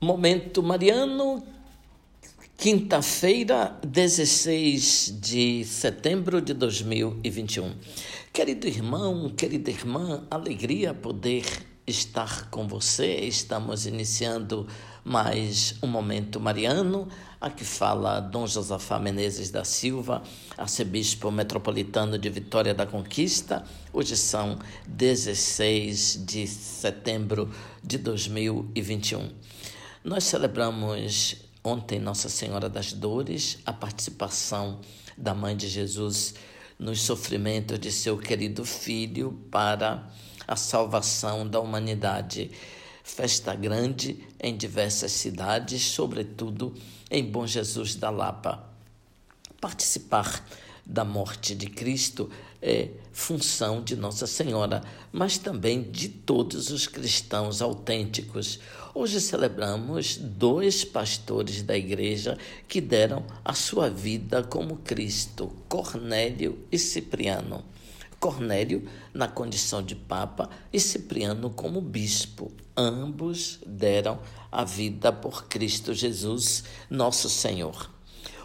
Momento Mariano, quinta-feira, 16 de setembro de 2021. Querido irmão, querida irmã, alegria poder estar com você. Estamos iniciando mais um Momento Mariano. Aqui fala Dom Josafá Menezes da Silva, arcebispo metropolitano de Vitória da Conquista. Hoje são 16 de setembro de 2021. Nós celebramos ontem Nossa Senhora das Dores, a participação da Mãe de Jesus nos sofrimentos de seu querido filho para a salvação da humanidade. Festa grande em diversas cidades, sobretudo em Bom Jesus da Lapa. Participar da morte de Cristo é função de Nossa Senhora, mas também de todos os cristãos autênticos. Hoje celebramos dois pastores da igreja que deram a sua vida como Cristo, Cornélio e Cipriano. Cornélio na condição de papa e Cipriano como bispo. Ambos deram a vida por Cristo Jesus, nosso Senhor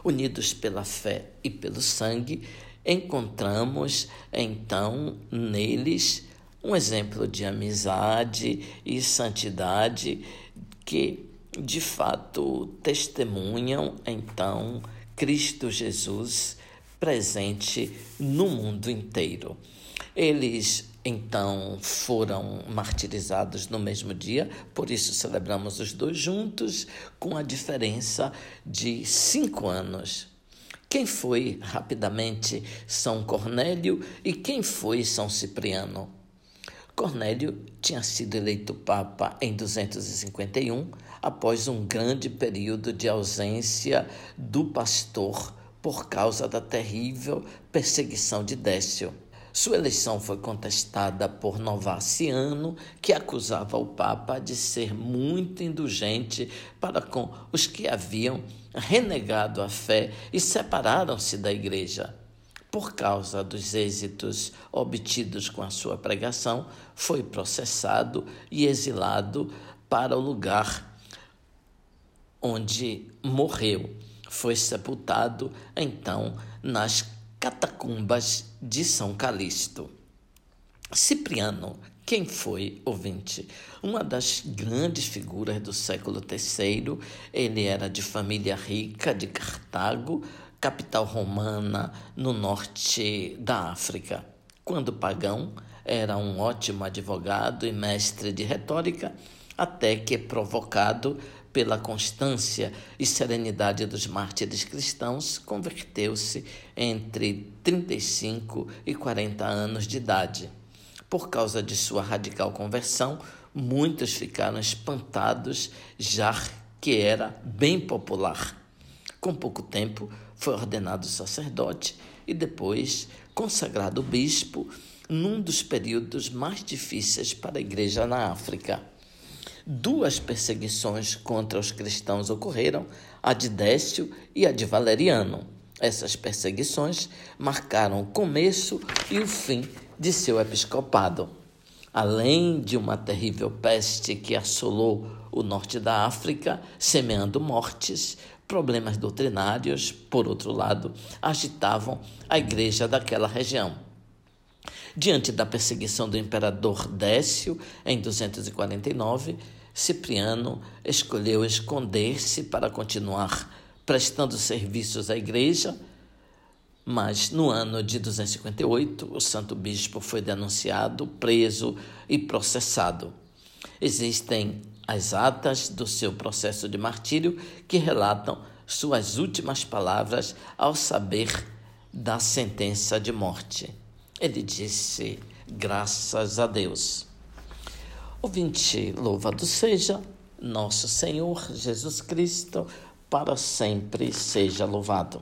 unidos pela fé e pelo sangue, encontramos então neles um exemplo de amizade e santidade que de fato testemunham então Cristo Jesus presente no mundo inteiro. Eles então foram martirizados no mesmo dia, por isso celebramos os dois juntos, com a diferença de cinco anos. Quem foi rapidamente São Cornélio e quem foi São Cipriano? Cornélio tinha sido eleito Papa em 251, após um grande período de ausência do pastor por causa da terrível perseguição de Décio. Sua eleição foi contestada por Novaciano, que acusava o Papa de ser muito indulgente para com os que haviam renegado a fé e separaram-se da Igreja. Por causa dos êxitos obtidos com a sua pregação, foi processado e exilado para o lugar onde morreu. Foi sepultado, então, nas Catacumbas de São Calixto. Cipriano, quem foi ouvinte? Uma das grandes figuras do século III, ele era de família rica de Cartago, capital romana no norte da África. Quando pagão, era um ótimo advogado e mestre de retórica, até que provocado pela constância e serenidade dos mártires cristãos, converteu-se entre 35 e 40 anos de idade. Por causa de sua radical conversão, muitos ficaram espantados, já que era bem popular. Com pouco tempo, foi ordenado sacerdote e depois consagrado bispo num dos períodos mais difíceis para a igreja na África duas perseguições contra os cristãos ocorreram, a de Décio e a de Valeriano. Essas perseguições marcaram o começo e o fim de seu episcopado. Além de uma terrível peste que assolou o norte da África, semeando mortes, problemas doutrinários, por outro lado, agitavam a igreja daquela região. Diante da perseguição do imperador Décio, em 249, Cipriano escolheu esconder-se para continuar prestando serviços à igreja, mas no ano de 258, o santo bispo foi denunciado, preso e processado. Existem as atas do seu processo de martírio que relatam suas últimas palavras ao saber da sentença de morte. Ele disse: graças a Deus. Ouvinte, louvado seja nosso Senhor Jesus Cristo, para sempre seja louvado.